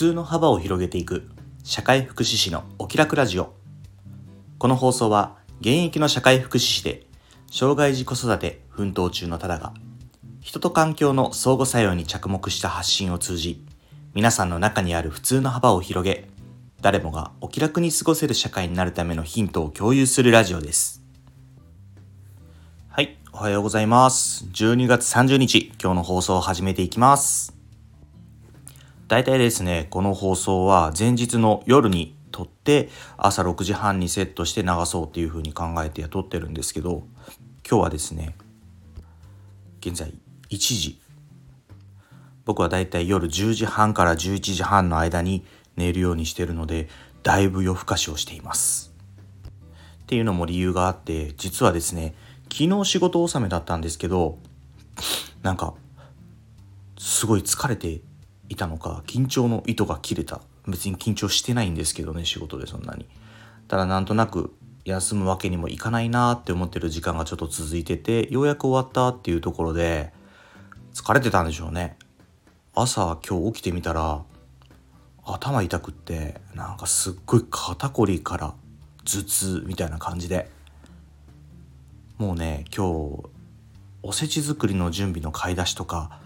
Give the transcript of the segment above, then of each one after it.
通の幅を広げていく。社会福祉士のお気楽ラジオ。この放送は現役の社会福祉士で障害児子育て奮闘中のただが人と環境の相互作用に着目した発信を通じ皆さんの中にある普通の幅を広げ誰もがお気楽に過ごせる社会になるためのヒントを共有するラジオです。はいおはようございます。12月30日今日の放送を始めていきます。大体ですね、この放送は前日の夜に撮って朝6時半にセットして流そうっていう風に考えて撮ってるんですけど、今日はですね、現在1時。僕はだいたい夜10時半から11時半の間に寝るようにしてるので、だいぶ夜更かしをしています。っていうのも理由があって、実はですね、昨日仕事納めだったんですけど、なんか、すごい疲れていたのか緊張の糸が切れた。別に緊張してないんですけどね仕事でそんなに。ただなんとなく休むわけにもいかないなって思ってる時間がちょっと続いててようやく終わったっていうところで疲れてたんでしょうね。朝今日起きてみたら頭痛くってなんかすっごい肩こりから頭痛みたいな感じで。もうね今日おせち作りの準備の買い出しとか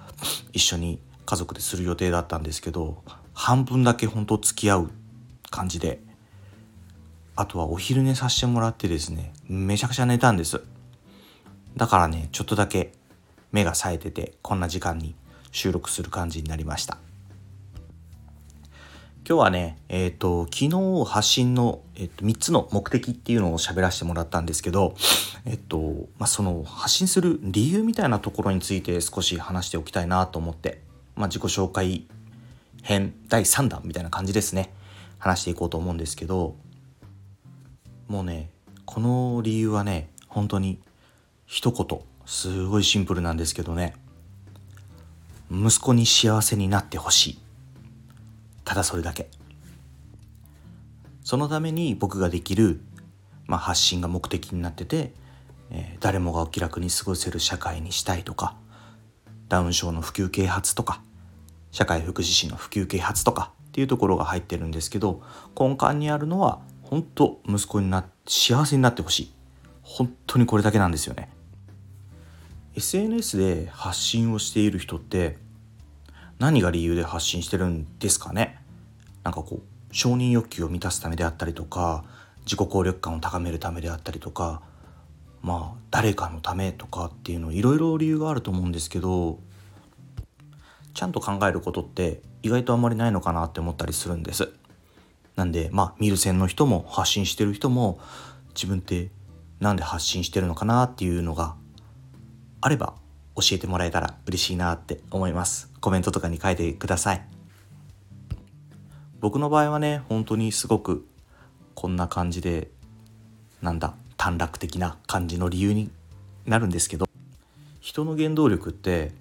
一緒に家族でする予定だったんですけど半分だけ本当付き合う感じであとはお昼寝させてもらってですねめちゃくちゃ寝たんです。だからねちょっとだけ目が冴えててこんな時間に収録する感じになりました。今日はねえっ、ー、と昨日発信の、えー、と3つの目的っていうのを喋らせてもらったんですけどえっ、ー、とまあその発信する理由みたいなところについて少し話しておきたいなと思って。まあ、自己紹介編第3弾みたいな感じですね。話していこうと思うんですけどもうねこの理由はね本当に一言すごいシンプルなんですけどね息子に幸せになってほしい。ただそれだけ。そのために僕ができる、まあ、発信が目的になってて、えー、誰もがお気楽に過ごせる社会にしたいとかダウン症の普及啓発とか社会福祉士の普及啓発とかっていうところが入ってるんですけど根幹にあるのは本当息子にな幸せになってほしい。本当にこれだけなんですよね。SNS で発信をしている人って何が理由で発信してるんですかね？なんかこう承認欲求を満たすためであったりとか自己効力感を高めるためであったりとかまあ誰かのためとかっていうのいろいろ理由があると思うんですけどちゃんと考えることって意外とあんまりないのかなって思ったりするんです。なんでまあ見る線の人も発信してる人も自分って何で発信してるのかなっていうのがあれば教えてもらえたら嬉しいなって思います。コメントとかに書いてください。僕の場合はね本当にすごくこんな感じでなんだ短絡的な感じの理由になるんですけど人の原動力って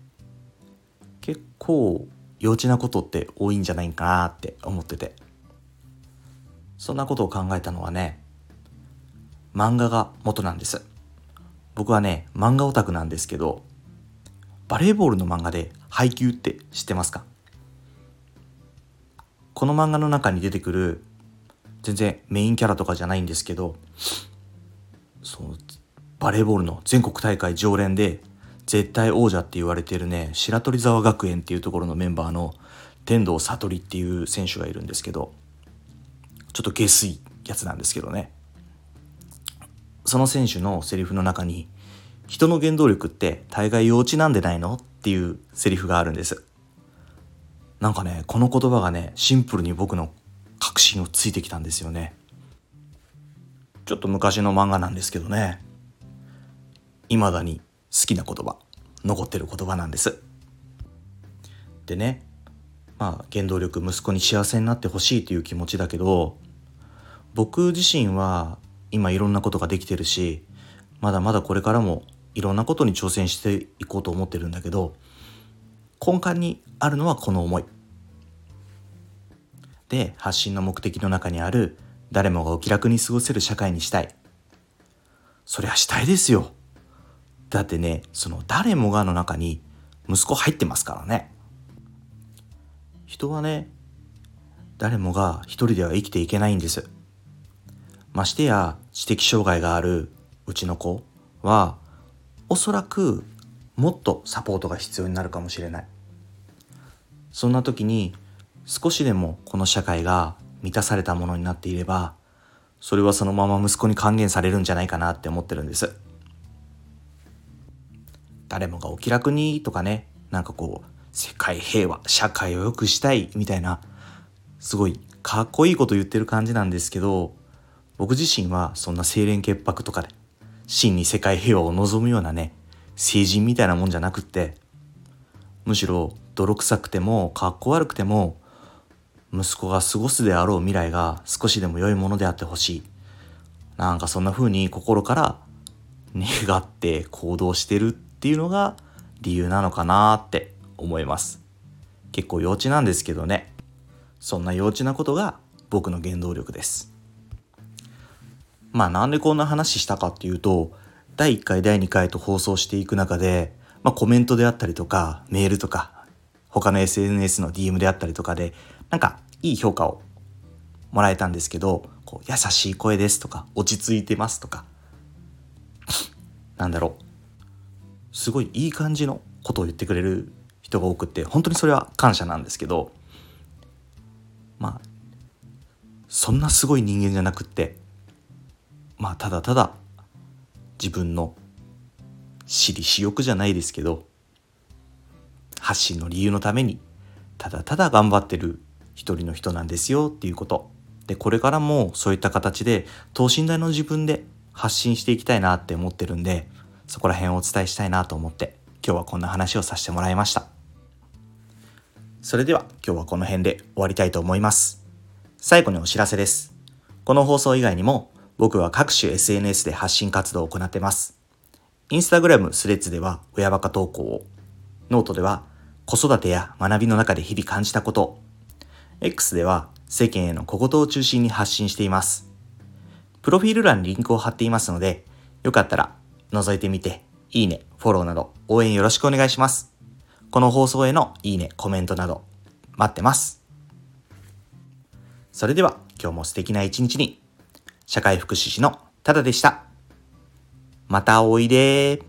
結構幼稚なことって多いんじゃないかなって思ってて。そんなことを考えたのはね漫画が元なんです。僕はね漫画オタクなんですけどバレーボールの漫画で配球って知ってますか？この漫画の中に出てくる全然メインキャラとかじゃないんですけどそのバレーボールの全国大会常連で絶対王者って言われてるね白鳥沢学園っていうところのメンバーの天童悟っていう選手がいるんですけどちょっと下水やつなんですけどねその選手のセリフの中に「人の原動力って大概幼稚なんでないの?」っていうセリフがあるんですなんかねこの言葉がねシンプルに僕の確信をついてきたんですよねちょっと昔の漫画なんですけどね。未だに好きな言葉残ってる言葉なんです。でねまあ原動力息子に幸せになってほしいという気持ちだけど僕自身は今いろんなことができてるしまだまだこれからもいろんなことに挑戦していこうと思ってるんだけど根幹にあるのはこの思い。で発信の目的の中にある誰もがお気楽に過ごせる社会にしたい。そりゃしたいですよ。だってね、その誰もがの中に息子入ってますからね。人はね、誰もが一人では生きていけないんです。ましてや知的障害があるうちの子はおそらくもっとサポートが必要になるかもしれないそんな時に少しでもこの社会が満たされたものになっていればそれはそのまま息子に還元されるんじゃないかなって思ってるんです。誰もがお気楽にとかねなんかこう世界平和社会を良くしたいみたいなすごいかっこいいこと言ってる感じなんですけど僕自身はそんな清廉潔白とかで真に世界平和を望むようなね成人みたいなもんじゃなくってむしろ泥臭くてもかっこ悪くても息子が過ごすであろう未来が少しでも良いものであってほしい。なんかそんな風に心から願って行動してるっていうのが理由なのかなって思います。結構幼稚なんですけどね。そんな幼稚なことが僕の原動力です。まあなんでこんな話したかっていうと、第1回、第2回と放送していく中で、まあコメントであったりとか、メールとか、他の SNS の DM であったりとかで、なんかいい評価をもらえたんですけど、こう優しい声ですとか、落ち着いてますとか、なんだろう。すごいいい感じのことを言ってくれる人が多くて、本当にそれは感謝なんですけど、まあ、そんなすごい人間じゃなくって、まあただただ自分の私利私欲じゃないですけど発信の理由のためにただただ頑張ってる一人の人なんですよっていうことでこれからもそういった形で等身大の自分で発信していきたいなって思ってるんでそこら辺をお伝えしたいなと思って今日はこんな話をさせてもらいました。それでは今日はこの辺で終わりたいと思います。最後にお知らせです。この放送以外にも僕は各種 SNS で発信活動を行ってます。インスタグラム、スレッズでは親バカ投稿を、ノートでは子育てや学びの中で日々感じたこと、X では世間への小言を中心に発信しています。プロフィール欄にリンクを貼っていますので、よかったら覗いてみて、いいね、フォローなど応援よろしくお願いします。この放送へのいいね、コメントなど待ってます。それでは今日も素敵な一日に社会福祉士のただでした。またおいで